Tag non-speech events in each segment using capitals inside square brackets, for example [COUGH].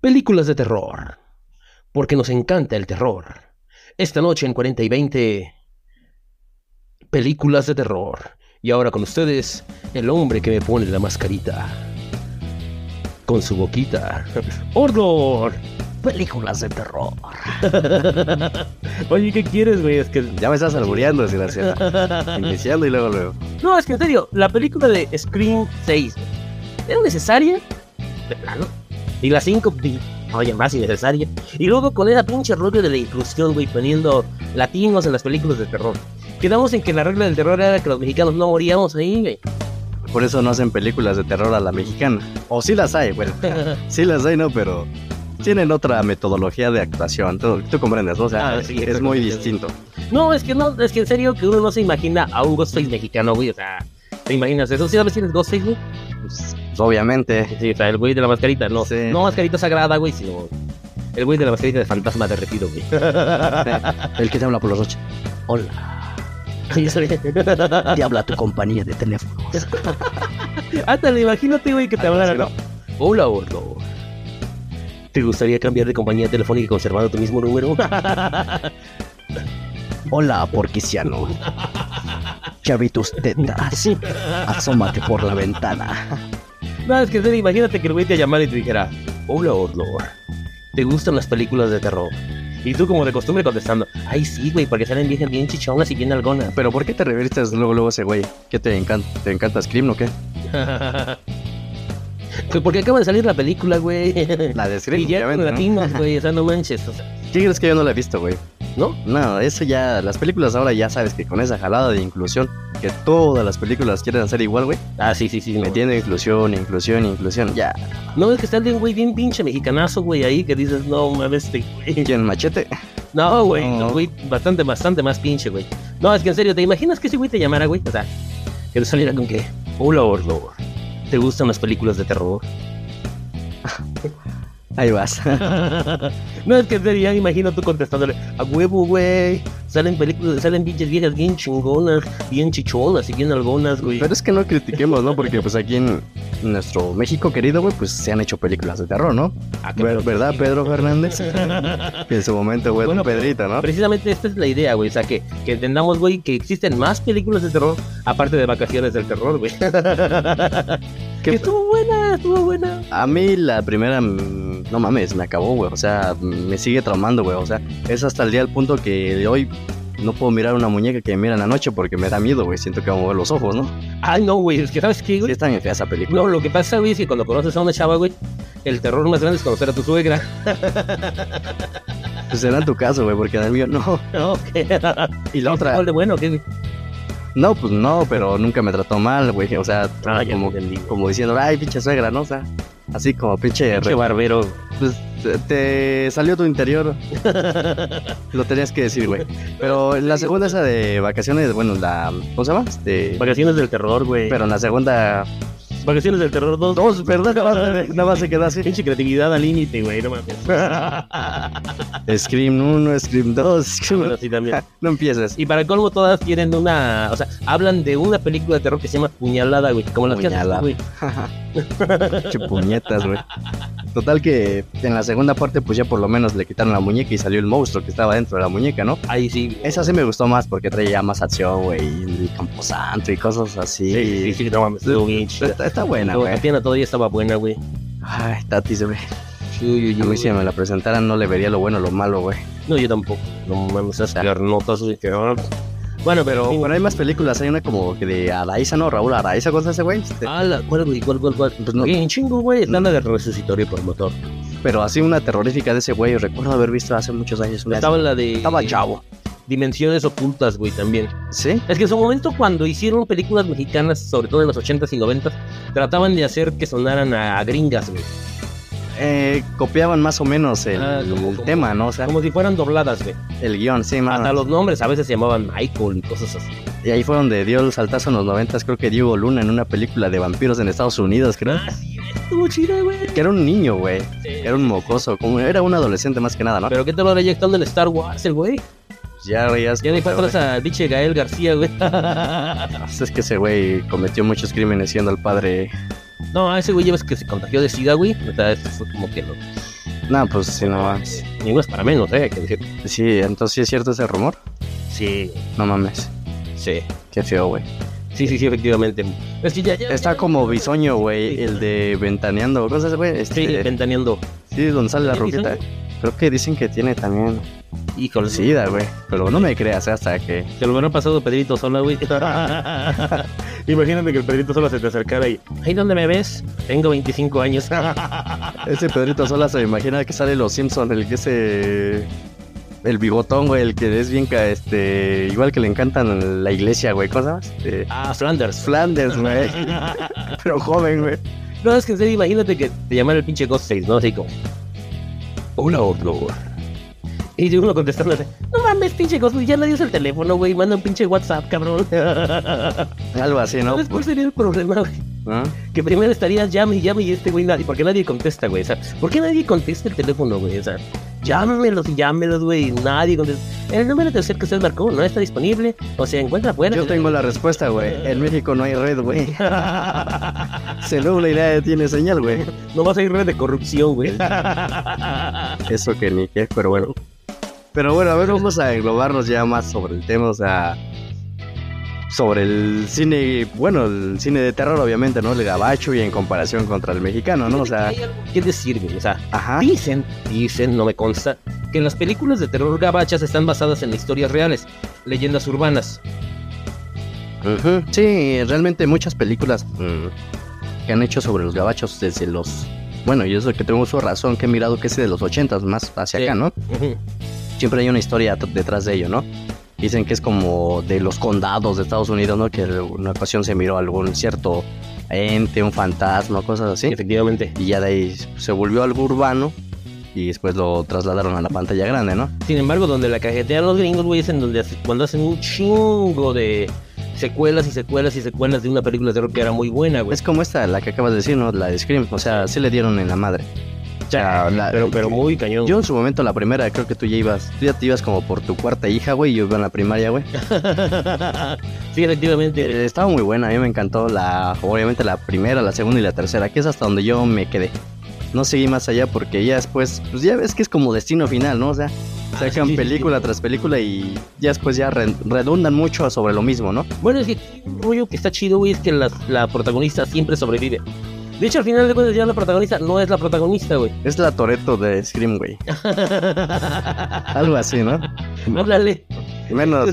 Películas de terror. Porque nos encanta el terror. Esta noche en 40 y 20. Películas de terror. Y ahora con ustedes, el hombre que me pone la mascarita. Con su boquita. ¡Ordor! Películas de terror. [LAUGHS] Oye, ¿qué quieres, güey? Es que. Ya me estás albureando, desgraciado. Iniciando y luego luego. No, es que en serio, la película de Scream 6 ¿era necesaria? De plano. Y la 5, oye, más innecesaria. Y luego con esa pinche rollo de la inclusión, güey, poniendo latinos en las películas de terror. Quedamos en que la regla del terror era que los mexicanos no moríamos ahí, güey. Por eso no hacen películas de terror a la mexicana. O sí las hay, bueno. [LAUGHS] sí las hay, no, pero tienen otra metodología de actuación. Tú, tú comprendes, o sea, Ah, sí, es muy distinto. No, es que no, es que en serio que uno no se imagina a un Ghostface mexicano, güey. O sea, ¿te imaginas eso? ¿Sí sabes quién es Ghostface, güey? Pues, pues, obviamente. Sí, o sea, el güey de la mascarita, no. Sí. No mascarita sagrada, güey, sino el güey de la mascarita de fantasma derretido, güey. [LAUGHS] El que te habla por los ocho. Hola. [LAUGHS] Te habla tu compañía de teléfono. [LAUGHS] Ándale, imagínate, güey, que te Algo hablara. Hola, Orlo. ¿Te gustaría cambiar de compañía telefónica conservando tu mismo número? Hola, porquiciano. Ya vi tus tetas. Asómate por la ventana. Es que imagínate que el güey te llamara y te dijera, hola, Orlo. ¿Te gustan las películas de terror? Y tú como de costumbre contestando, ay sí, güey, porque salen bien, bien chichonas y bien algonas. Pero ¿por qué te revistes luego luego a ese güey? ¿Qué te encanta? ¿Te encanta Scream o qué? [LAUGHS] Pues porque acaba de salir la película, güey. La de Scream, Y ya latinos, güey, o sea, no manches, o sea, ¿Qué crees que yo no la he visto, güey? ¿no? No, eso ya, las películas ahora ya sabes que con esa jalada de inclusión, que todas las películas quieren hacer igual, güey, Ah, sí, sí, sí. no. metiendo inclusión, inclusión, inclusión, ya. No, es que está de un güey bien pinche mexicanazo, güey, ahí que dices, no mames, este güey. ¿Quién, machete? No, güey, No. no, güey, bastante, bastante más pinche, güey. No, es que en serio, ¿te imaginas que ese güey te llamara, güey? O sea, que te saliera con que, hola, Orlo, ¿te gustan las películas de terror? [LAUGHS] Ahí vas. [LAUGHS] no, es que ya me imagino tú contestándole, a huevo, güey, salen películas, salen pinches viejas bien chingonas, bien chichonas y bien algonas, güey. Pero es que no critiquemos, ¿no? Porque pues aquí en nuestro México querido, güey, pues se han hecho películas de terror, ¿no? Ah, Ver-. ¿Verdad, Pedro Fernández? [LAUGHS] Que en su momento, güey, Bueno, Pedrito, ¿no? Precisamente esta es la idea, güey. O sea, que, que entendamos, güey, que existen más películas de terror aparte de vacaciones del terror, güey. [LAUGHS] que estuvo buena, estuvo buena. A mí la primera, mm, no mames, me acabó, güey. O sea, me sigue traumando, güey. O sea, es hasta el día al punto que de hoy no puedo mirar una muñeca que me mira en la noche porque me da miedo, güey. Siento que voy a mover los ojos, ¿no? Ay, no, güey. Es que, ¿sabes qué, Sí, güey? está bien fea esa película. No, lo que pasa, güey, es que cuando conoces a una chava, güey, el terror más grande es conocer a tu suegra. Pues será en tu caso, güey, porque en el mío no. [LAUGHS] No, ¿qué? Y la otra, de bueno, ¿qué? No, pues no, pero nunca me trató mal, güey. O sea, Ah, como, como diciendo, ay, pinche suegra, ¿no? O sea, así como pinche. Pinche barbero. Pues te, te salió tu interior. [LAUGHS] Lo tenías que decir, güey. Pero en la segunda, esa de vacaciones, bueno, la. ¿Cómo se llama? Este. Vacaciones del terror, güey. Pero en la segunda. Vacaciones del terror 2. Dos, ¿verdad? Nada más- se queda así. Pinche creatividad al límite, güey, no mames. [LAUGHS] Scream 1, Scream 2. Bueno, sí, también. [LAUGHS] No empieces. Y para colmo todas tienen una, o sea, hablan de una película de terror que se llama Puñalada, güey, como las que haces Puñalada. güey. [LAUGHS] Che puñetas, güey. Total que en la segunda parte, pues ya por lo menos le quitaron la muñeca y salió el monstruo que estaba dentro de la muñeca, ¿no? Ahí sí. Esa sí me gustó más porque traía más acción, güey, y camposanto y cosas así. Sí, sí, sí, no mames, estuvo bien chida. Está, está buena, güey. Tatiana todavía estaba buena, güey. Ay, güey. Uy, uy, A mí si me la presentaran no le vería lo bueno o lo malo, güey. No, yo tampoco. No mames, esas piernotas, güey, que... ah. Bueno, pero... Bueno, hay más películas. Hay una como que de Araiza, ¿no? Raúl Araiza, ¿cómo se ese güey? Este, Ah, la, ¿cuál, güey? ¿Cuál, cuál, cuál? Pues no. Bien chingo, güey. La de resucitorio por motor. Pero así una terrorífica de ese güey. Recuerdo haber visto hace muchos años. Estaba la de... Estaba chavo. Dimensiones ocultas, güey, también. ¿Sí? Es que en su momento cuando hicieron películas mexicanas, sobre todo en los 80s y 90s, trataban de hacer que sonaran a, a gringas, güey. Eh, copiaban más o menos el, Ah, el como- tema, ¿no? O sea, Como si fueran dobladas, güey. el guion, sí, más. Hasta los nombres a veces se llamaban Michael y cosas así. Y ahí fue donde dio el saltazo en los noventas, creo que Diego Luna en una película de vampiros en Estados Unidos, creo. Ah, sí, estuvo chida, güey. Que era un niño, güey. Era un mocoso, como era un adolescente más que nada, ¿no? Pero qué te lo inyectando en Star Wars, el güey. Ya veías. Ya atrás a pinche Gael García, güey. Es que ese güey cometió muchos crímenes siendo el padre No, a ese güey ya ves que se contagió de SIDA, güey. O sea, eso fue como que no. No, pues sí, no mames. Ninguno es para menos, ¿eh? Hay que decir. Sí, entonces sí es cierto ese rumor. Sí, No mames. sí. Qué feo, güey. Sí, sí, sí, efectivamente. Es que ya, ya. Está como bisoño, güey, el de ventaneando. Cosas, güey. Sí, Este, ventaneando. sí, donde sale la ¿Sí, roquita. Creo que dicen que tiene también Híjole, sida, güey. Pero no me creas eh, hasta que. Se lo hubiera pasado Pedrito Sola, güey. [LAUGHS] Imagínate que el Pedrito Sola se te acercara y. ¿Ahí dónde me ves? Tengo 25 años. [LAUGHS] Ese Pedrito Sola se me imagina que sale los Simpson, el que ese. El bigotón, güey, el que es bien, este, igual que le encantan en la iglesia, güey, ¿cómo se llama? Este, ah, Flanders. Flanders, güey, [LAUGHS] pero joven, güey. No, es que en serio, imagínate que te llamara el pinche Ghostface, ¿no? Así como. Hola, horror. Y uno contestando así, no mames, pinche Ghostface, ya nadie usa el teléfono, güey, manda un pinche WhatsApp, cabrón. [LAUGHS] Algo así, ¿no? ¿Sabes cuál sería el problema, güey? ¿No? Que primero estarías llame y llame y este güey nadie, porque nadie contesta, güey. O sea, ¿por qué nadie contesta el teléfono, güey? O sea, llámemelos y llámelos, güey. Nadie contesta. El número de ser que usted marcó no está disponible o se encuentra fuera. Yo tengo la respuesta, güey. En México no hay red, güey. [LAUGHS] Nubla y nadie tiene señal, güey. no vas a ir red de corrupción, güey. Eso que ni qué, pero bueno. Pero bueno, a ver, vamos a englobarnos ya más sobre el tema, o sea, sobre el cine, bueno, el cine de terror, obviamente, ¿no? El gabacho y en comparación contra el mexicano, ¿no? O sea, que decir, güey. O sea, ajá. dicen, dicen, no me consta, que las películas de terror gabachas están basadas en historias reales, leyendas urbanas. Ujú. Sí, realmente muchas películas mm, que han hecho sobre los gabachos desde los... Bueno, y eso que tengo su razón, que he mirado que es de los ochentas, más hacia Sí. acá, ¿no? Ujú. Siempre hay una historia detrás de ello, ¿no? Dicen que es como de los condados de Estados Unidos, ¿no? Que en una ocasión se miró algún cierto ente, un fantasma, cosas así. Efectivamente. Y ya de ahí se volvió algo urbano y después lo trasladaron a la pantalla grande, ¿no? Sin embargo, donde la cajetean los gringos, güey, es en donde hace- cuando hacen un chingo de secuelas y secuelas y secuelas de una película de terror que era muy buena, güey. Es como esta, la que acabas de decir, ¿no? La de Scream. O sea, sí le dieron en la madre. O sea, la- Pero, pero muy cañón. Yo en su momento, la primera, creo que tú ya ibas, tú ya te ibas como por tu cuarta hija, güey, y yo iba en la primaria, güey. [LAUGHS] sí, efectivamente. Eh, Estaba muy buena, a mí me encantó la, obviamente la primera, la segunda y la tercera, que es hasta donde yo me quedé. No seguí más allá porque ya después, pues ya ves que es como destino final, ¿no? O sea, sacan Ah, [LAUGHS] sí, película sí. tras película y ya después ya re- redundan mucho sobre lo mismo, ¿no? Bueno, es que un rollo que está chido, güey, es que la, la protagonista siempre sobrevive. De hecho, al final de cuentas, ya la protagonista no es la protagonista, güey. Es la Toreto de Scream, güey. [LAUGHS] Algo así, ¿no? Háblale. Menos.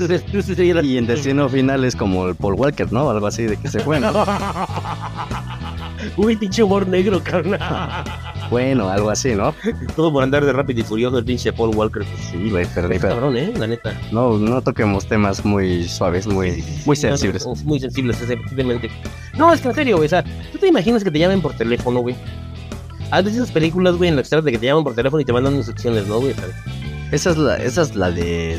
Y en destino final es como el Paul Walker, ¿no? Algo así de que se fue, ¿no? [LAUGHS] Uy, pinche humor negro, carnal. Bueno, algo así, ¿no? Todo por andar de rápido y furioso el pinche Paul Walker. Sí, güey, pero Cabrón, eh, la neta. no, no toquemos temas muy suaves, muy, muy sensibles. Muy sensibles, efectivamente. No, es que en serio, güey. O sea, ¿tú te imaginas que te llamen por teléfono, güey? Has visto esas películas, güey, en que trata de que te llaman por teléfono y te mandan instrucciones, ¿no, güey? Esa es la, esa es la de.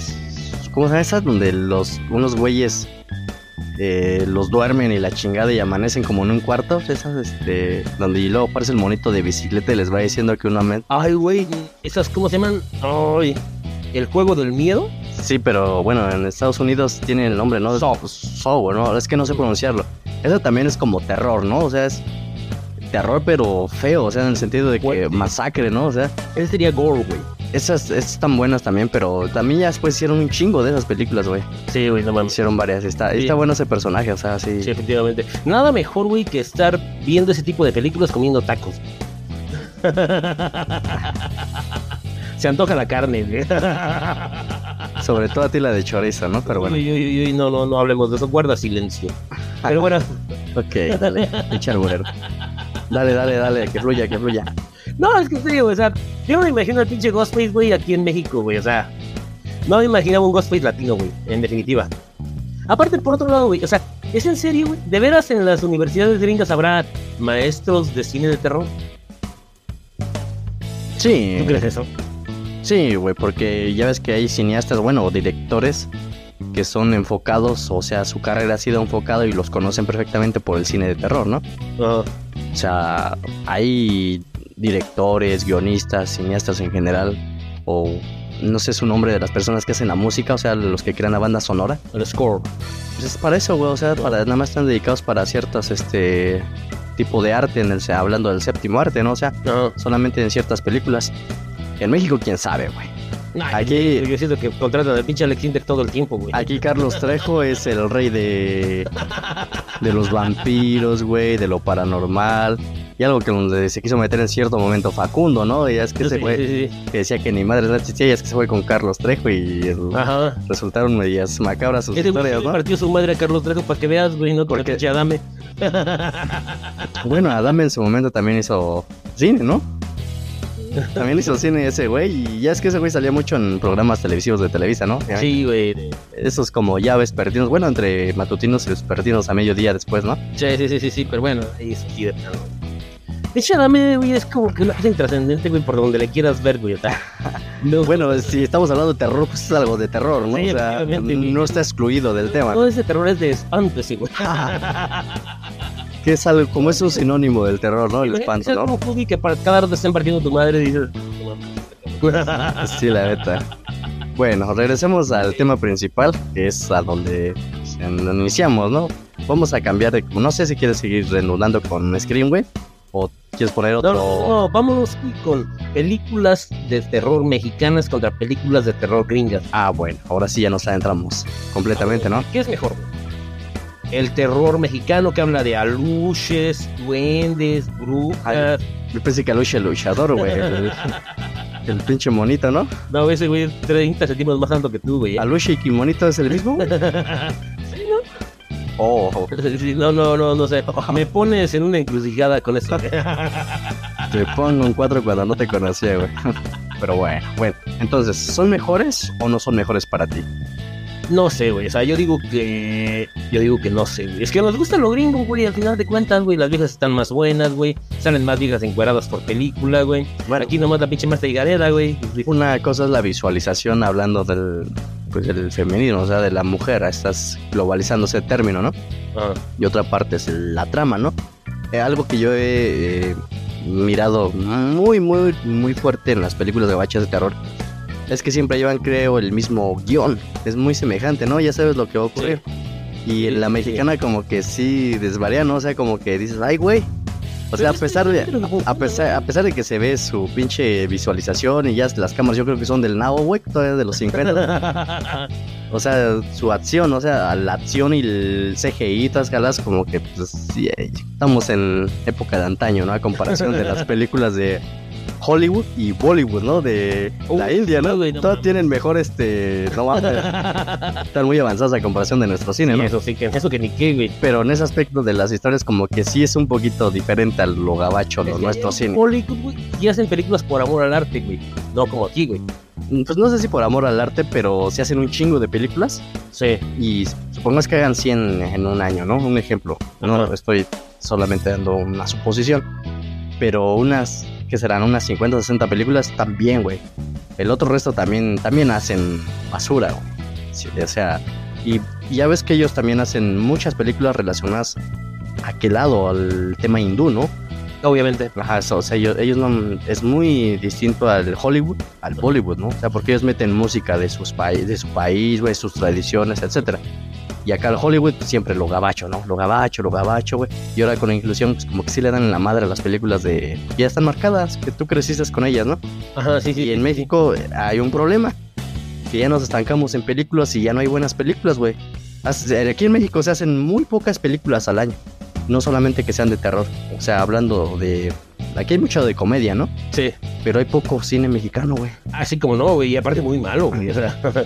¿Cómo se llama esa? Donde los, unos güeyes eh, los duermen y la chingada y amanecen como en un cuarto. Esas, este. Donde y luego aparece el monito de bicicleta y les va diciendo que una men- Ay, güey, esas, ¿cómo se llaman? Ay, el juego del miedo. Sí, pero bueno, en Estados Unidos tiene el nombre, ¿no? Saw. Saw, ¿no? Es que no sé pronunciarlo. Esa también es como terror, ¿no? O sea, es terror pero feo, o sea, en el sentido de que masacre, ¿no? O sea, Ese sería gore, güey. esas, esas están buenas también, pero también ya después hicieron un chingo de esas películas, güey. Sí, güey, no mames. Hicieron varias. Está, Sí. está bueno ese personaje, o sea, sí. Sí, efectivamente. Nada mejor, güey, que estar viendo ese tipo de películas comiendo tacos. [LAUGHS] Se antoja la carne, güey. [LAUGHS] Sobre todo a ti la de chorizo, ¿no? Pero bueno. Uy, uy, uy, no, no, no hablemos de eso. Guarda silencio. Pero bueno, [LAUGHS] Ok. [LAUGHS] dale. Echa. Dale, dale, dale, que fluya, que fluya. No, es que en serio, güey, o sea, yo me imagino al pinche Ghostface, güey, aquí en México, güey, o sea, no me imaginaba un Ghostface latino, güey, en definitiva. Aparte, por otro lado, güey, o sea, ¿es en serio, güey? ¿De veras en las universidades gringas habrá maestros de cine de terror? Sí. ¿Tú crees eso? Sí, güey, porque ya ves que hay cineastas, bueno, o directores que son enfocados, o sea, su carrera ha sido enfocada y los conocen perfectamente por el cine de terror, ¿no? Ah, O sea, hay directores, guionistas, cineastas en general, o no sé su nombre de las personas que hacen la música, o sea, los que crean la banda sonora. el score. Pues es para eso, güey, o sea, para, nada más están dedicados para ciertas, este, tipo de arte, en el, hablando del séptimo arte, ¿no? O sea, solamente en ciertas películas. En México, quién sabe, güey. Aquí. Yo siento que contratan al pinche Alex Intec todo el tiempo, güey. Aquí Carlos Trejo es el rey de, de los vampiros, güey, de lo paranormal. Y algo que donde se quiso meter en cierto momento Facundo, ¿no? Y ya es que Sí, ese güey sí, sí. que decía que ni madre no existía, y es que se fue con Carlos Trejo y el- resultaron medias macabras sus güey historias, ¿no? partió su madre a Carlos Trejo para que veas, güey, no porque Adame. Bueno, Adame en su momento también hizo cine, ¿no? [LAUGHS] También hizo cine ese güey y ya es que ese güey salía mucho en programas televisivos de Televisa, ¿no? Sí, güey. Esos como ya vespertinos, bueno, entre matutinos y vespertinos a mediodía después, ¿no? Sí, sí, sí, sí, sí, pero bueno, ahí es así de. De hecho, Adame, güey, es como que una cosa intrascendente, güey, por donde le quieras ver, güey. [LAUGHS] no, Bueno, si estamos hablando de terror, pues es algo de terror, ¿no? Sí, o sea, no está excluido del tema. todo ese terror es de espanto, sí, güey. [LAUGHS] Que es algo, como es un sinónimo del terror, ¿no? El espanto, Es ¿no? como Cookie que para cada rato estén partiendo tu madre dices... [LAUGHS] Sí, la neta. Bueno, regresemos al tema principal, que es a donde pues, iniciamos, ¿no? Vamos a cambiar de... No sé si quieres seguir renudando con Scream, güey, o quieres poner otro... no, no, vámonos con películas de terror mexicanas contra películas de terror gringas. Ah, bueno, ahora sí ya nos adentramos completamente, ¿no? ¿Qué es mejor? El terror mexicano que habla de aluches, duendes, brujas. Yo pensé que Lucha el luchador, güey. [LAUGHS] El, pinche monito, ¿no? No, ese güey es 30 centímetros más alto que tú, güey. ¿eh? ¿Aluche y monito es el mismo? [LAUGHS] Sí, ¿no? Oh, [LAUGHS] no, no, no, no sé. Me pones en una encrucijada con eso. te pongo un 4 cuando no te conocía, güey. Pero bueno, bueno. Entonces, ¿son mejores o no son mejores para ti? No sé, güey. O sea, yo digo que. Yo digo que no sé, güey. Es que nos gusta lo gringo, güey. Al final de cuentas, güey. Las viejas están más buenas, güey. Salen más viejas encueradas por película, güey. Bueno, Aquí nomás la pinche Marta Higareda, güey. una cosa es la visualización hablando del, pues, del femenino, o sea, de la mujer. Estás globalizando ese término, ¿no? Ah, y otra parte es la trama, ¿no? Eh, algo que yo he eh, mirado muy, muy, muy fuerte en las películas de bachas de terror es que siempre llevan, creo, el mismo guion. Es muy semejante, ¿no? Ya sabes lo que va a ocurrir. Y Sí, la sí, mexicana como que sí desvaría, ¿no? O sea, como que dices, ay, güey. O sea, a pesar de, a pesar, a pesar de que se ve su pinche visualización y ya las cámaras yo creo que son del Nabo, güey, todavía de los 50. [LAUGHS] O sea, su acción, o sea, la acción y el CGI, todas las calas, como que pues, sí, estamos en época de antaño, ¿no? A comparación de las [LAUGHS] películas de Hollywood y Bollywood, ¿no? De la Uy, India, ¿no? güey, no Todas tienen mejor, este, no [LAUGHS] están muy avanzadas a comparación de nuestro cine, ¿no? eso sí que, eso que ni qué, güey. Pero en ese aspecto de las historias como que sí es un poquito diferente a lo gabacho, que nuestro cine. Hollywood, güey, y hacen películas por amor al arte, güey. No como aquí, güey. Pues no sé si por amor al arte, pero se hacen un chingo de películas Sí. y supongamos que hagan 100 en un año, ¿no? Un ejemplo. No estoy solamente dando una suposición, pero unas, que serán? Unas 50 o 60 películas también, güey. El otro resto también, también hacen basura, güey. Sí, o sea, y, y ya ves que ellos también hacen muchas películas relacionadas a qué lado, al tema hindú, ¿no? Obviamente. Ajá, o sea, ellos, ellos no, es muy distinto al Hollywood, al Bollywood, ¿no? O sea, porque ellos meten música de sus de su país, güey, sus tradiciones, etcétera. Y acá al Hollywood pues, siempre lo gabacho, ¿no? Lo gabacho, lo gabacho, güey. Y ahora con la inclusión, pues como que sí le dan en la madre a las películas de... Ya están marcadas, que tú creciste con ellas, ¿no? Ajá, sí, sí. Y en México eh, hay un problema. Que ya nos estancamos en películas y ya no hay buenas películas, güey. Hace- Aquí en México se hacen muy pocas películas al año. No solamente que sean de terror. O sea, hablando de... Aquí hay mucho de comedia, ¿no? Sí. Pero hay poco cine mexicano, güey. Así como no, güey. Y aparte muy malo, güey. O sea, [LAUGHS]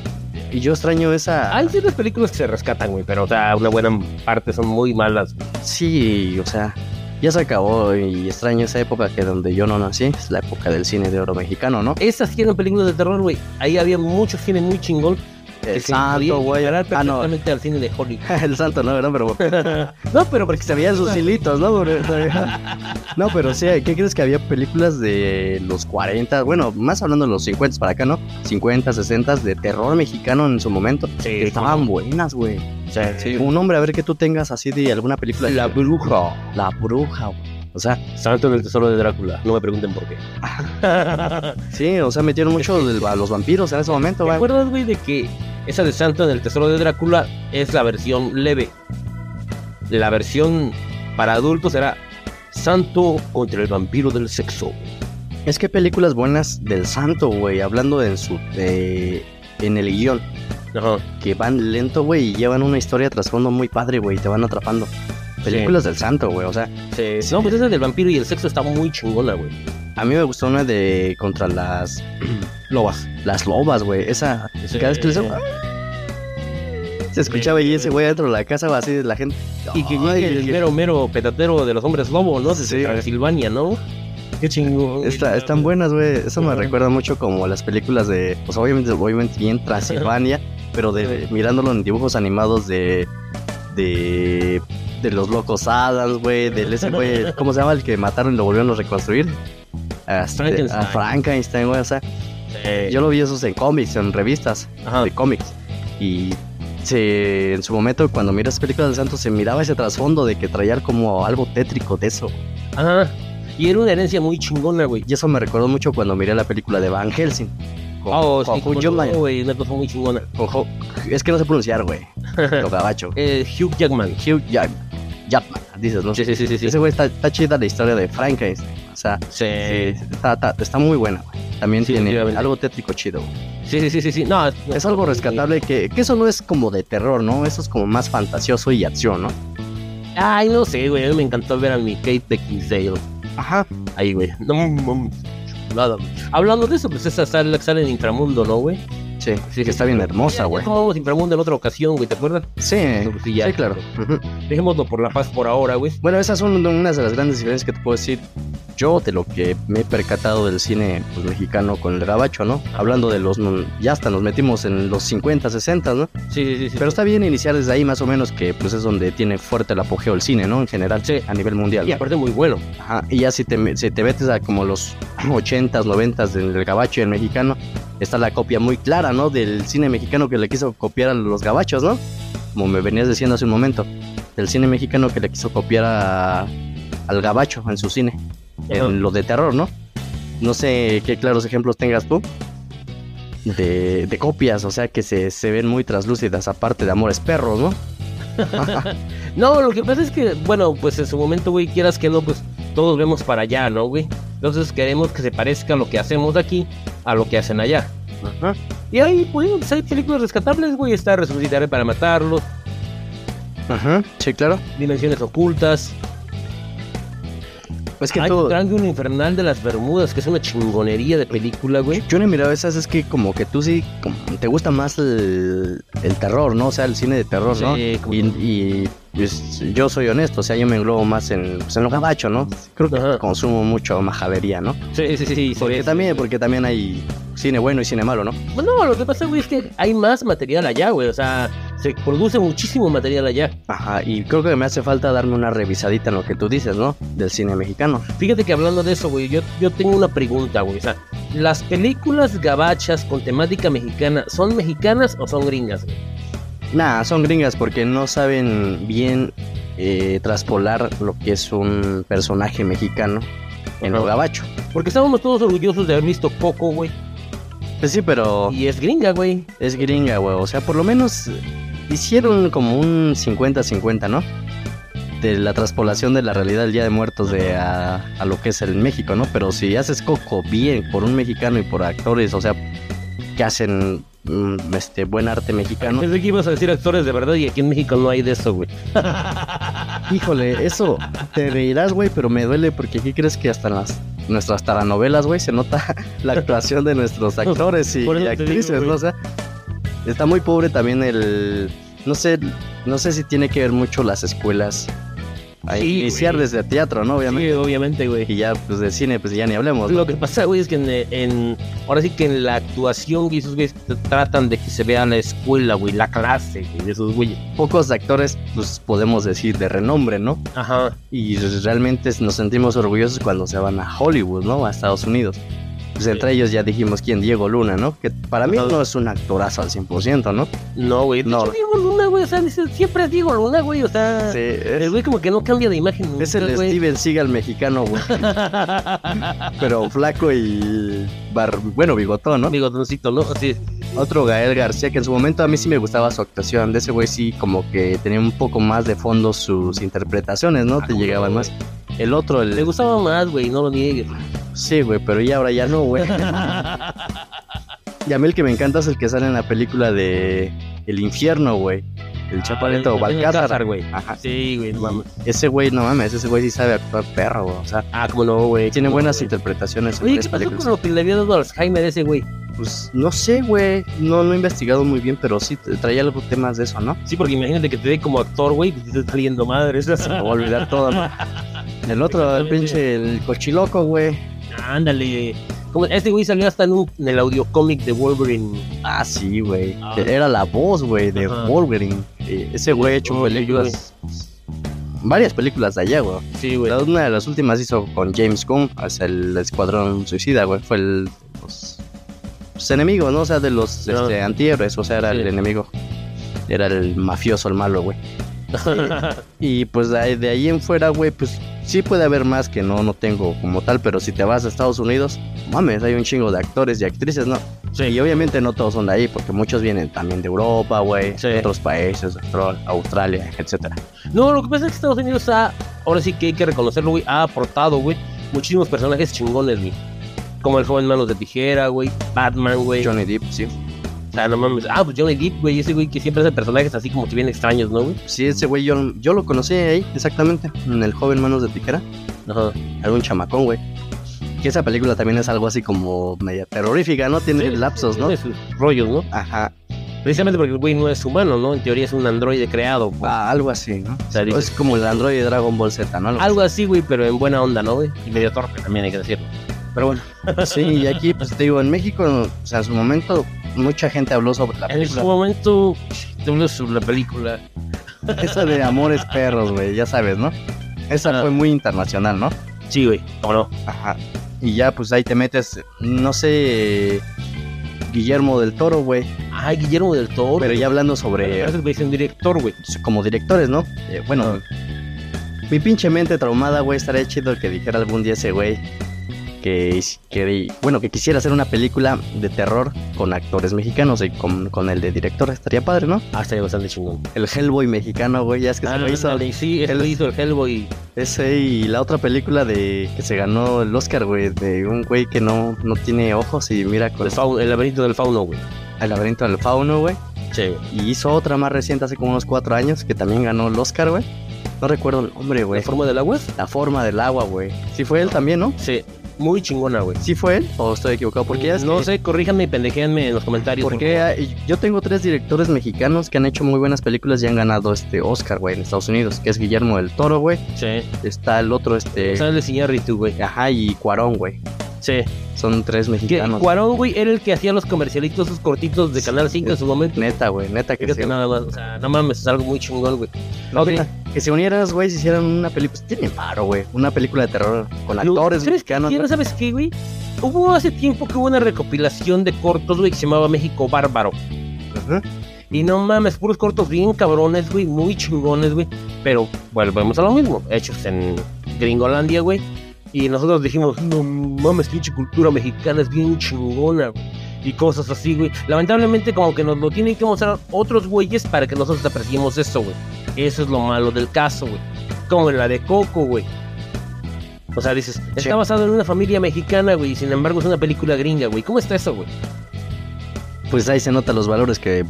Y yo extraño esa... hay ciertas películas que se rescatan, güey. Pero, o sea, una buena parte son muy malas. Sí, o sea... Ya se acabó y extraño esa época que donde yo no nací. Es la época del cine de oro mexicano, ¿no? Esas sí eran películas de terror, güey. Ahí había mucho cine muy chingón. El santo, güey. Ah, no. al cine de Hollywood. [LAUGHS] El santo, no, ¿verdad? Pero... [LAUGHS] No, pero porque se veían sus hilitos, ¿no? [LAUGHS] No, pero sí, ¿qué crees que había películas de los 40? Bueno, más hablando de los 50 para acá, ¿no? 50, 60 de terror mexicano en su momento. Sí, Que estaban buenas, güey. Sí, sí. Un nombre, a ver que tú tengas así de alguna película. La bruja. La bruja, güey. O sea, Santo en el tesoro de Drácula. No me pregunten por qué. sí, o sea, metieron mucho a los vampiros en ese momento, ¿Te güey. acuerdas, güey, de que esa de Santo en el tesoro de Drácula es la versión leve? La versión para adultos era Santo contra el vampiro del sexo. Es que películas buenas del santo, güey, hablando en su de- en el guion, Ajá. que van lento, güey, y llevan una historia trasfondo muy padre, güey, y te van atrapando. Películas del santo, güey, o sea, Sí, No, pues esa del vampiro y el sexo está muy chingona, güey. A mí me gustó una de contra las Lobas. las lobas, güey, esa Sí. cada vez que les se escuchaba y ese güey dentro de la casa, así de la gente. Y que Ay, llegue el mero, mero petatero de los hombres lobo, ¿no? Sí. De Silvania, ¿no? Qué chingón. Está- están buenas, güey. Eso me recuerda mucho como las películas de, pues obviamente, obviamente bien Transilvania, [LAUGHS] pero de mirándolo en dibujos animados de, de, de los locos Adams, güey, del ese güey, ¿cómo se llama el que mataron y lo volvieron a reconstruir? A, Frankenstein. a Frankenstein, güey, o sea, yo lo vi esos en cómics, en revistas Ajá. de cómics y se, en su momento cuando miras películas de Santos se miraba ese trasfondo de que traía como algo tétrico de eso. Ajá. Y era una herencia muy chingona, güey. Y eso me recordó mucho cuando miré la película de Van Helsing. Con, Oh, con sí, Hugh Jackman. güey, una cosa muy chingona. Con es que no sé pronunciar, güey. Lo gabacho. [LAUGHS] Eh, Hugh Jackman. Hugh Jack- Jackman, dices, ¿no? Sí, sí, sí, sí. sí. Ese güey está, está chida la historia de Frankenstein. Sea, Sí. está, está, está muy buena, güey. También Sí, tiene algo tétrico chido. güey. Sí, sí, sí, sí, sí. No, Es algo rescatable que, que eso no es como de terror, ¿no? Eso es como más fantasioso y acción, ¿no? Ay, no sé, güey. A mí me encantó ver a mi Kate Beckinsale. Ajá. Ahí, güey. No, no, nada. Hablando de eso, pues esa sale, sale en Inframundo, ¿no, güey? Sí, sí, que está bien hermosa, güey. tomamos Inframundo en otra ocasión, güey, ¿te acuerdas? Sí, Sí, ya. sí, claro. Dejémoslo por la paz por ahora, güey. Bueno, esas son unas de las grandes diferencias que te puedo decir yo de lo que me he percatado del cine pues, mexicano con el gabacho, ¿no? Hablando de los... Ya hasta nos metimos en los 50, 60, ¿no? Sí, sí, sí. sí. Pero está bien iniciar desde ahí más o menos que pues es donde tiene fuerte el apogeo el cine, ¿no? En general, Sí. a nivel mundial. Y aparte muy bueno. Ajá, y ya si te, si te metes a como los 80s, 90s del gabacho y el mexicano, está la copia muy clara, ¿no? Del cine mexicano que le quiso copiar a los gabachos, ¿no? Como me venías diciendo hace un momento, del cine mexicano que le quiso copiar a- al gabacho en su cine. En lo de terror, ¿no? No sé qué claros ejemplos tengas tú de, de copias, o sea, que se, se ven muy traslúcidas, aparte de Amores Perros, ¿no? [LAUGHS] No, lo que pasa es que, bueno, pues en su momento, güey, quieras que no, pues todos vemos para allá, ¿no, güey? Entonces queremos que se parezca lo que hacemos aquí a lo que hacen allá. Ajá. Y ahí, pues, hay películas rescatables, güey. Está Resucitaré para matarlos, Ajá, sí, claro. Dimensiones ocultas. Es que Hay tú, Triángulo Infernal de las Bermudas, que es una chingonería de película, güey. Yo no he mirado esas, es que como que tú sí, como te gusta más el, el terror, ¿no? O sea, el cine de terror, ¿no? Sí, como- Y, y, yo soy honesto, o sea, yo me englobo más en, pues, en lo gabacho, ¿no? Creo que Ajá. consumo mucho majadería, ¿no? Sí, sí, sí, sí. Porque también, porque también hay cine bueno y cine malo, ¿no? Bueno, lo que pasa, güey, es que hay más material allá, güey. O sea, se produce muchísimo material allá. Ajá, y creo que me hace falta darme una revisadita en lo que tú dices, ¿no? Del cine mexicano. Fíjate que hablando de eso, güey, yo, yo tengo una pregunta, güey. O sea, ¿las películas gabachas con temática mexicana son mexicanas o son gringas, güey? Nah, son gringas porque no saben bien eh, traspolar lo que es un personaje mexicano en lo gabacho. Porque estábamos todos orgullosos de haber visto Coco, güey. Pues sí, pero... Y es gringa, güey. Es gringa, güey. O sea, por lo menos hicieron como un 50-50, ¿no? De la traspolación de la realidad del Día de Muertos de a, a lo que es el México, ¿no? Pero si haces Coco bien por un mexicano y por actores, o sea, que hacen mm, este buen arte mexicano. Pensé que ibas a decir actores de verdad y aquí en México no hay de eso, güey. [LAUGHS] Híjole, eso te reirás, güey, pero me duele porque ¿qué crees que hasta en las nuestras taranovelas, güey, se nota [LAUGHS] la actuación de nuestros actores y, actrices, digo, ¿no? O sea, está muy pobre también el no sé, no sé si tiene que ver mucho las escuelas a Sí, iniciar güey. desde teatro, ¿no? Obviamente. Sí, obviamente, güey. Y ya pues de cine pues ya ni hablemos. ¿no? Lo que pasa, güey, es que en, en- ahora sí que en la actuación, güey, esos güeyes tratan de que se vea la escuela, güey, la clase, güey, de esos güeyes. Pocos actores pues podemos decir de renombre, ¿no? Ajá. Y realmente nos sentimos orgullosos cuando se van a Hollywood, ¿no? A Estados Unidos. Pues entre ellos ya dijimos quién, Diego Luna, ¿no? Que para mí Ajá. no es un actorazo al 100%, ¿no? No, güey. No. Diego Luna, güey, o sea, dice- siempre es Diego Luna, güey, o sea. Sí, El güey como que no cambia de imagen. es el güey. Steven Seagal mexicano, güey. Pero flaco y... bar- bueno, bigotón, ¿no? Bigotoncito, ¿no? Así. Otro Gael García, que en su momento a mí sí me gustaba su actuación. De ese güey sí como que tenía un poco más de fondo sus interpretaciones, ¿no? Ah, Te llegaban más. El otro, Le el... gustaba más, güey, no lo niegues. Sí, güey, pero ya ahora ya no, güey. [LAUGHS] Y a mí el que me encanta es el que sale en la película de El Infierno, güey. El Ah, el Balcázar. Güey. Ajá. Sí, güey, no mames. Ese güey, no mames, ese güey sí sabe actuar perro, güey. O sea, Ah, cómo no, güey. tiene buenas interpretaciones Oye, ¿qué pasó con lo que le había dado Alzheimer a ese güey? Pues no sé, güey. No lo he investigado muy bien, pero sí traía algo temas de eso, ¿no? Sí, porque imagínate que te dé como actor, güey, que te esté saliendo madre. Eso Se me va a olvidar todo, ¿no? [LAUGHS] El otro, el pinche, el cochiloco, güey. Ándale. Como- Este güey salió hasta en, un, en el audiocómic de Wolverine. Ah, sí, güey. Ah. Era la voz, güey, de Ajá. Wolverine. Eh, Ese güey ha hecho Oh, películas. Varias películas de allá, güey. Sí, güey. Una de las últimas hizo con James Gunn, hacia el Escuadrón Suicida, güey. Fue el. Pues, pues, enemigo, ¿no? O sea, de los No. este, antihéroes, o sea, era Sí. el enemigo. Era el mafioso, el malo, güey. [LAUGHS] Y pues de ahí en fuera, güey, pues sí puede haber más que no, no tengo como tal, pero si te vas a Estados Unidos, mames, hay un chingo de actores y actrices, ¿no? Sí. Y obviamente no todos son de ahí, porque muchos vienen también de Europa, güey, Sí. de otros países, Australia, etcétera. No, lo que pasa es que Estados Unidos ha, ahora sí que hay que reconocerlo, güey, ha aportado, güey, muchísimos personajes chingones, güey. Como el joven manos de tijera, güey, Batman, güey. Johnny Depp, sí. O sea, no mames. Ah, pues Johnny Depp, güey, ese güey que siempre hace personajes así como que bien extraños, ¿no, güey? Sí, ese güey yo, yo lo conocí ahí, exactamente, en El joven manos de tijera. Ajá. Un chamacón, güey. Que esa película también es algo así como media terrorífica, ¿no? Tiene Sí, lapsos, ¿no? Tiene sus rollos, ¿no? Ajá, Precisamente porque el güey no es humano, ¿no? En teoría es un androide creado. güey. ah, algo así, ¿no? O sea, dices- Es como el android de Dragon Ball Z, ¿no? Algo Algo así, güey, pero en buena onda, ¿no, güey? Y medio torpe también, hay que decirlo. Pero bueno, [LAUGHS] Sí, y aquí, pues te digo, en México, o sea, en su momento, mucha gente habló sobre la en su película. momento, te hablo sobre la película. Esa de Amores Perros, güey, ya sabes, ¿no? Esa Ah. fue muy internacional, ¿no? Sí, güey, ¿cómo no? Ajá. Y ya, pues ahí te metes, no sé, Guillermo del Toro, güey. Ay, Guillermo del Toro. Pero ya hablando sobre, es un director, güey. como directores, ¿no? Eh, bueno, Ah. mi pinche mente traumada, güey, estaría chido que dijera algún día ese güey que, que, bueno, que quisiera hacer una película de terror con actores mexicanos y con, con el de director. Estaría padre, ¿no? Ah, estaría bastante chingón. El Hellboy mexicano, güey, ya es que se Ah, lo hizo. sí, él hizo el Hellboy. Ese y la otra película de que se ganó el Oscar, güey, de un güey que no, no tiene ojos y mira con El, fauno, el laberinto del fauno, güey. el laberinto del fauno, güey. Sí. Y hizo otra más reciente hace como unos cuatro años que también ganó el Oscar, güey. No recuerdo el nombre, ¿La güey. forma del agua? La forma del agua, güey. Sí fue él también, ¿no? Sí, muy chingona, güey. Sí fue él o estoy equivocado. Porque ya no que- sé, corríjanme y pendejéanme en los comentarios. Porque yo tengo tres directores mexicanos que han hecho muy buenas películas y han ganado este Oscar, güey, en Estados Unidos, que es Guillermo del Toro, güey. Sí. Está el otro, este, Sale de Iñárritu, güey. ajá, y Cuarón, güey. Sí. Son tres Que mexicanos. Cuarón, güey, era el que hacía los comercialitos esos cortitos de Canal 5 en su momento. Neta, güey, neta que Fíjate sí. nada o sea, no mames, es algo muy chingón, güey. No. Que se unieran, güey, si hicieran una película. Pues tiene paro, güey. Una película de terror con actores ¿Sabes mexicanos. ¿Sabes qué, güey? Hubo hace tiempo que hubo una recopilación de cortos, güey, que se llamaba México Bárbaro. Ajá. Y no mames, puros cortos bien cabrones, güey, muy chingones, güey. Pero volvemos a lo mismo, hechos en Gringolandia, güey. Y nosotros dijimos, no mames, pinche cultura mexicana es bien chingona, güey. Y cosas así, güey. Lamentablemente, como que nos lo tienen que mostrar otros güeyes para que nosotros apreciemos eso, güey. Eso es lo malo del caso, güey. Como en la de Coco, güey. O sea, dices, está Sí. basado en una familia mexicana, güey, y sin embargo es una película gringa, güey. ¿Cómo está eso, güey? Pues ahí se notan los valores que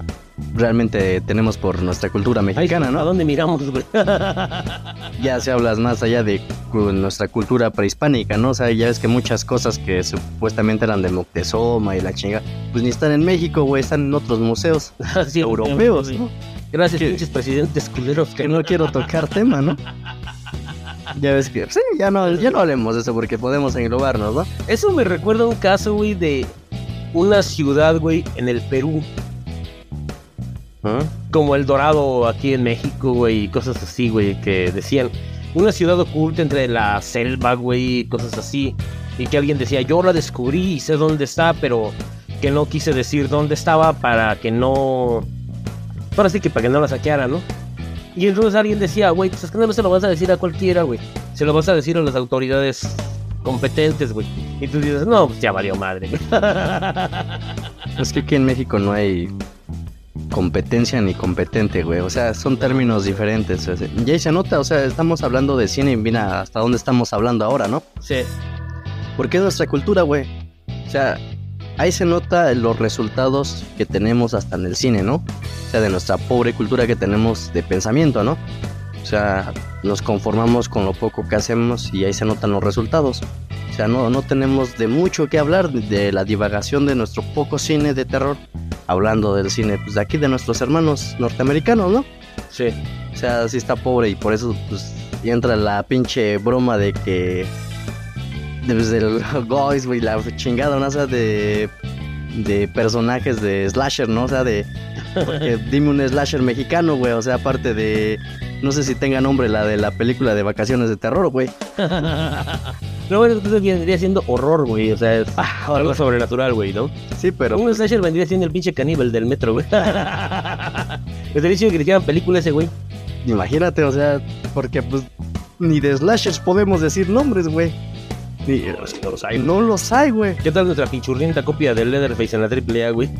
realmente tenemos por nuestra cultura Ay, mexicana, ¿A ¿no? dónde miramos, güey? [LAUGHS] Ya se hablas más allá de nuestra cultura prehispánica, ¿no? O sea, ya ves que muchas cosas que supuestamente eran de Moctezuma y la chinga, pues ni están en México, güey, están en otros museos [LAUGHS] europeos. ¿no? Gracias, ¿Qué? pinches presidentes culeros. Que no quiero tocar tema, ¿no? Ya ves que, sí, ya no, ya no hablemos de eso porque podemos englobarnos, ¿no? Eso me recuerda a un caso, güey, de una ciudad, güey, en el Perú. Como El Dorado aquí en México, güey, y cosas así, güey, que decían. Una ciudad oculta entre la selva, güey, y cosas así. Y que alguien decía, yo la descubrí y sé dónde está, pero que no quise decir dónde estaba para que no... Ahora sí que para que no la saqueara, ¿no? Y entonces alguien decía, güey, pues es que no se lo vas a decir a cualquiera, güey. Se lo vas a decir a las autoridades competentes, güey. Y tú dices, no, pues ya valió madre, güey. [LAUGHS] Es que aquí en México no hay competencia ni competente, güey. O sea, son términos diferentes. o sea, Y ahí se nota, o sea, estamos hablando de cine y mira hasta dónde estamos hablando ahora, ¿no? Sí. Porque es nuestra cultura, güey. O sea, ahí se nota los resultados que tenemos hasta en el cine, ¿no? O sea, de nuestra pobre cultura que tenemos de pensamiento, ¿no? O sea, nos conformamos con lo poco que hacemos y ahí se notan los resultados. O sea, no, no tenemos de mucho que hablar de, la divagación de nuestro poco cine de terror, hablando del cine pues, de aquí de nuestros hermanos norteamericanos, ¿no? Sí. O sea, sí está pobre y por eso pues entra la pinche broma de que desde el Guys, güey, la chingada, ¿no? O sea, de, de personajes de slasher, ¿no? O sea, de... porque [LAUGHS] dime un slasher mexicano, güey, o sea, aparte de... No sé si tenga nombre la de la película de vacaciones de terror, güey. [LAUGHS] No, bueno, entonces vendría siendo horror, güey. O sea, es algo sobrenatural, güey, ¿no? Sí, pero... Un slasher vendría siendo el pinche caníbal del metro, güey. [LAUGHS] Desde el que le hicieran película ese, güey. Imagínate, o sea, porque pues ni de slashers podemos decir nombres, güey. Ni- no los hay. no los hay, güey. ¿Qué tal nuestra pinchurrienta copia del Leatherface en la AAA, güey? [LAUGHS]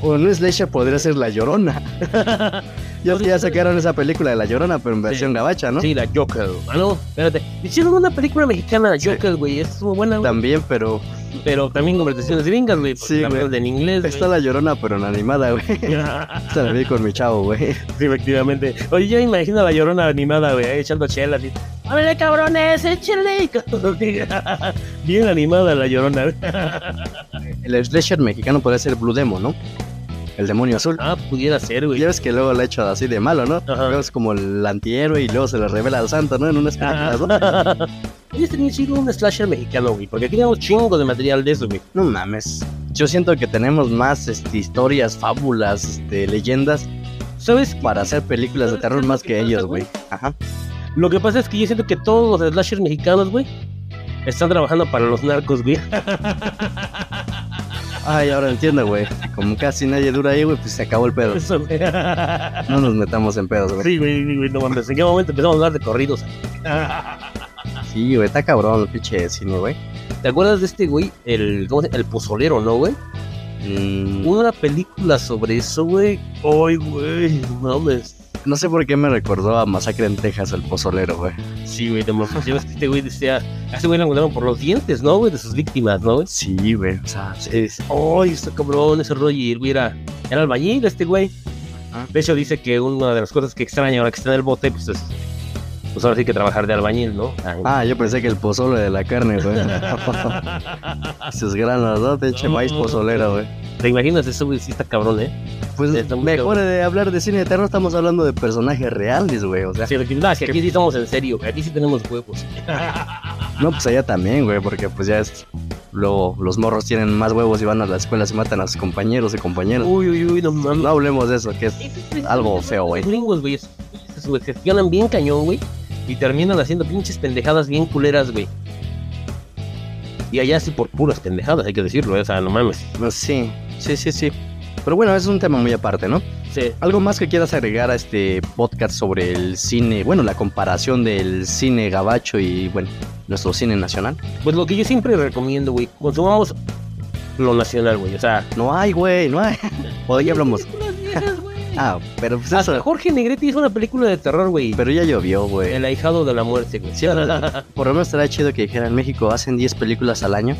O no slasher podría ser La Llorona. [LAUGHS] ya, ya sacaron esa película de La Llorona, pero en versión gabacha, ¿no? Sí, la Joker. Ah, no, espérate. Hicieron una película mexicana, Sí. Joker, güey. Es muy buena, güey. También, pero Pero también con versiones gringas, güey. Sí, Sí, güey. en inglés. está La Llorona, pero en animada, güey. Se la vi con mi chavo, güey. Sí, efectivamente. Oye, yo me imagino a la llorona animada, güey, ahí echando chelas y. ¡Ábrele, cabrones! ¡Échale! [LAUGHS] Bien animada la llorona. [LAUGHS] El slasher mexicano podría ser Blue Demon, ¿no? El demonio azul. Ah, pudiera ser, güey. Ya ves que luego lo ha hecho así de malo, ¿no? Ajá. Es como el antihéroe y luego se le revela al santo, ¿no? En unas películas, ¿no? Oye, tenía sido un slasher mexicano, güey, porque aquí tenemos chingo de material de eso, güey. No mames. Yo siento que tenemos más este, historias, fábulas, este, leyendas ¿Sabes? para hacer películas de terror más que ellos, güey. Ajá. Lo que pasa es que yo siento que todos los slashers mexicanos, güey, están trabajando para los narcos, güey. [LAUGHS] Ay, ahora entiendo, güey. Como casi nadie dura ahí, güey, pues se acabó el pedo. Eso, güey. No nos metamos en pedos, güey. Sí, güey, güey, no mames. ¿En qué momento empezamos a hablar de corridos? [LAUGHS] Sí, güey, está cabrón el pinche cine, güey. ¿Te acuerdas de este, güey? El, ¿cómo se llama? El pozolero, ¿no, güey? Mm, Una película sobre eso, güey. Ay, güey, no mames. No sé por qué me recordó a Masacre en Texas, el pozolero, güey. Sí, güey. Ya ves que este güey decía, a este güey le encontraron por los dientes, ¿no, güey? De sus víctimas, ¿no, güey? Sí, güey. O sea, Es, ay, está cabrón ese rollo. Y el güey era, era albañil, este güey. De hecho, dice que una de las cosas que extraña ahora que está en el bote, pues es, pues ahora sí que trabajar de albañil, ¿no? Ah, yo pensé que el pozole de la carne, güey. [LAUGHS] Sus granos, ¿no? Pinche maíz pozolero, güey. ¿Te imaginas eso, güey? Sí está cabrón, ¿eh? Pues mejor cabrón. de hablar de cine de terror, estamos hablando de personajes reales, güey. O sea, Sí, aquí, no, es que aquí sí estamos en serio. Aquí sí tenemos huevos. [LAUGHS] no, pues allá también, güey, porque pues ya es. Luego los morros tienen más huevos y van a la escuela, se matan a sus compañeros y compañeras. Uy, uy, uy, no mames. No hablemos de eso, que es. Algo feo, güey. Los gringos, güey, es- se gestionan bien cañón, güey. Y terminan haciendo pinches pendejadas bien culeras, güey. Y allá sí por puras pendejadas, hay que decirlo, eh, o sea, no mames. No, Sí, sí, sí, sí. Pero bueno, es un tema muy aparte, ¿no? Sí. ¿Algo más que quieras agregar a este podcast sobre el cine? Bueno, la comparación del cine gabacho y, bueno, nuestro cine nacional. Pues lo que yo siempre recomiendo, güey, consumamos lo nacional, güey. O sea, No hay, güey, no hay. [LAUGHS] O ya hablamos. Ah, pero pues Hasta eso. Jorge Negrete hizo una película de terror, güey. Pero ya llovió, güey. El ahijado de la muerte, güey. Sí, Por lo menos estaría chido que dijeran en México hacen 10 películas al año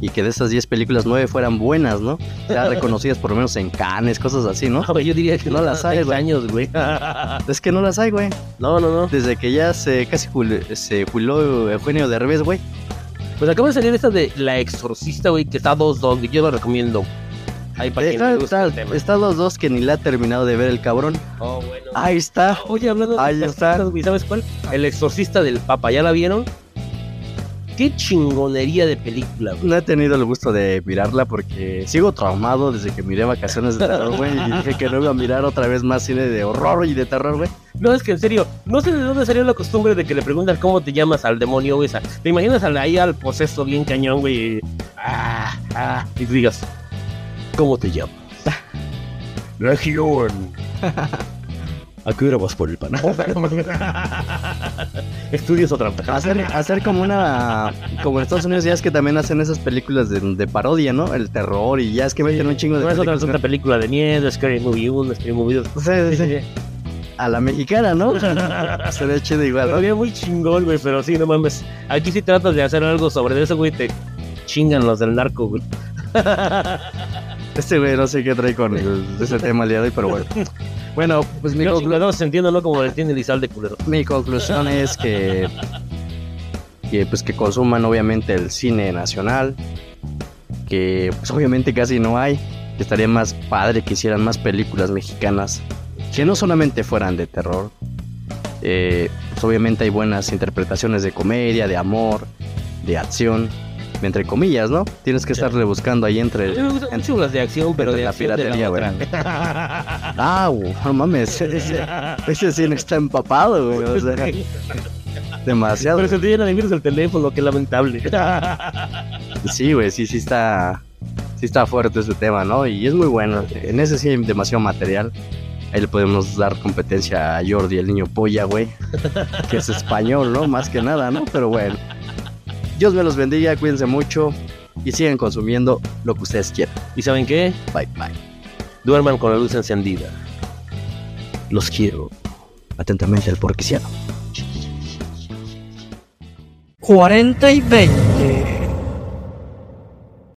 y que de esas 10 películas 9 fueran buenas, ¿no? Ya [LAUGHS] reconocidas por lo menos en Cannes, cosas así, ¿no? No, güey, yo diría que No las hay, güey. años, güey. [LAUGHS] Es que no las hay, güey. No, no, no. Desde que ya se casi jul- se jubiló Eugenio Derbez, güey. Pues acaba de salir esta de La Exorcista, güey, que está 2-2, güey. Yo la recomiendo. Ahí para quien Está, le guste está, el tema. está los dos que ni la ha terminado de ver el cabrón. Oh, bueno. Ahí está. Oye, hablando Ahí de está. exorcistas, güey, ¿sabes cuál? El Exorcista del Papa, ¿ya la vieron? Qué chingonería de película, güey. No he tenido el gusto de mirarla porque sigo traumado desde que miré Vacaciones de Terror, güey. Y dije que no iba a mirar otra vez más cine de horror y de terror, güey. No, es que en serio, no sé de dónde salió la costumbre de que le preguntan cómo te llamas al demonio, güey. O sea, ¿Te imaginas al- ahí al poseso bien cañón, güey? Ah, ah, y digas, ¿cómo te llamas? Legión. [LAUGHS] ¿A qué hora vas por el pan? [LAUGHS] Estudios otra vez. Hacer, hacer como una. Como en Estados Unidos, ya es que también hacen esas películas de, de parodia, ¿no? El terror y ya es que meten un chingo de. No es otra, es películas. otra película de miedo, Scary Movie 1, Scary Movie 2. Sí, sí, sí. A la mexicana, ¿no? [LAUGHS] Se ve chido igual. ¿no? Muy chingón, güey, pero sí, no mames. Aquí sí tratas de hacer algo sobre eso, güey, te chingan los del narco, güey. Este güey no sé qué trae con ese tema el día de hoy, pero bueno. Bueno, pues mi, Yo conclu- chingado entiendo, ¿no? Como le entiende Lizalde, culero. mi conclusión es que, que pues que consuman obviamente el cine nacional, que pues obviamente casi no hay, que estaría más padre que hicieran más películas mexicanas, que no solamente fueran de terror, eh, pues obviamente hay buenas interpretaciones de comedia, de amor, de acción, entre comillas, ¿no? Tienes que estarle buscando ahí entre... las de acción, pero de la acción piratería, güey. Ah, güey, [LAUGHS] no mames, ese, ese cine está empapado, güey, o sea, demasiado. Pero se te llena de virus el teléfono, qué lamentable. [LAUGHS] Sí, güey, sí, sí está. Sí está fuerte ese tema, ¿no? Y es muy bueno. En ese sí hay demasiado material. Ahí le podemos dar competencia a Jordi, el niño polla, güey. Que es español, ¿no? Más que nada, ¿no? Pero bueno. Dios me los bendiga, cuídense mucho. Y sigan consumiendo lo que ustedes quieran. ¿Y saben qué? Bye, bye. Duerman con la luz encendida. Los quiero. Atentamente el porquisiano. 40 y 20.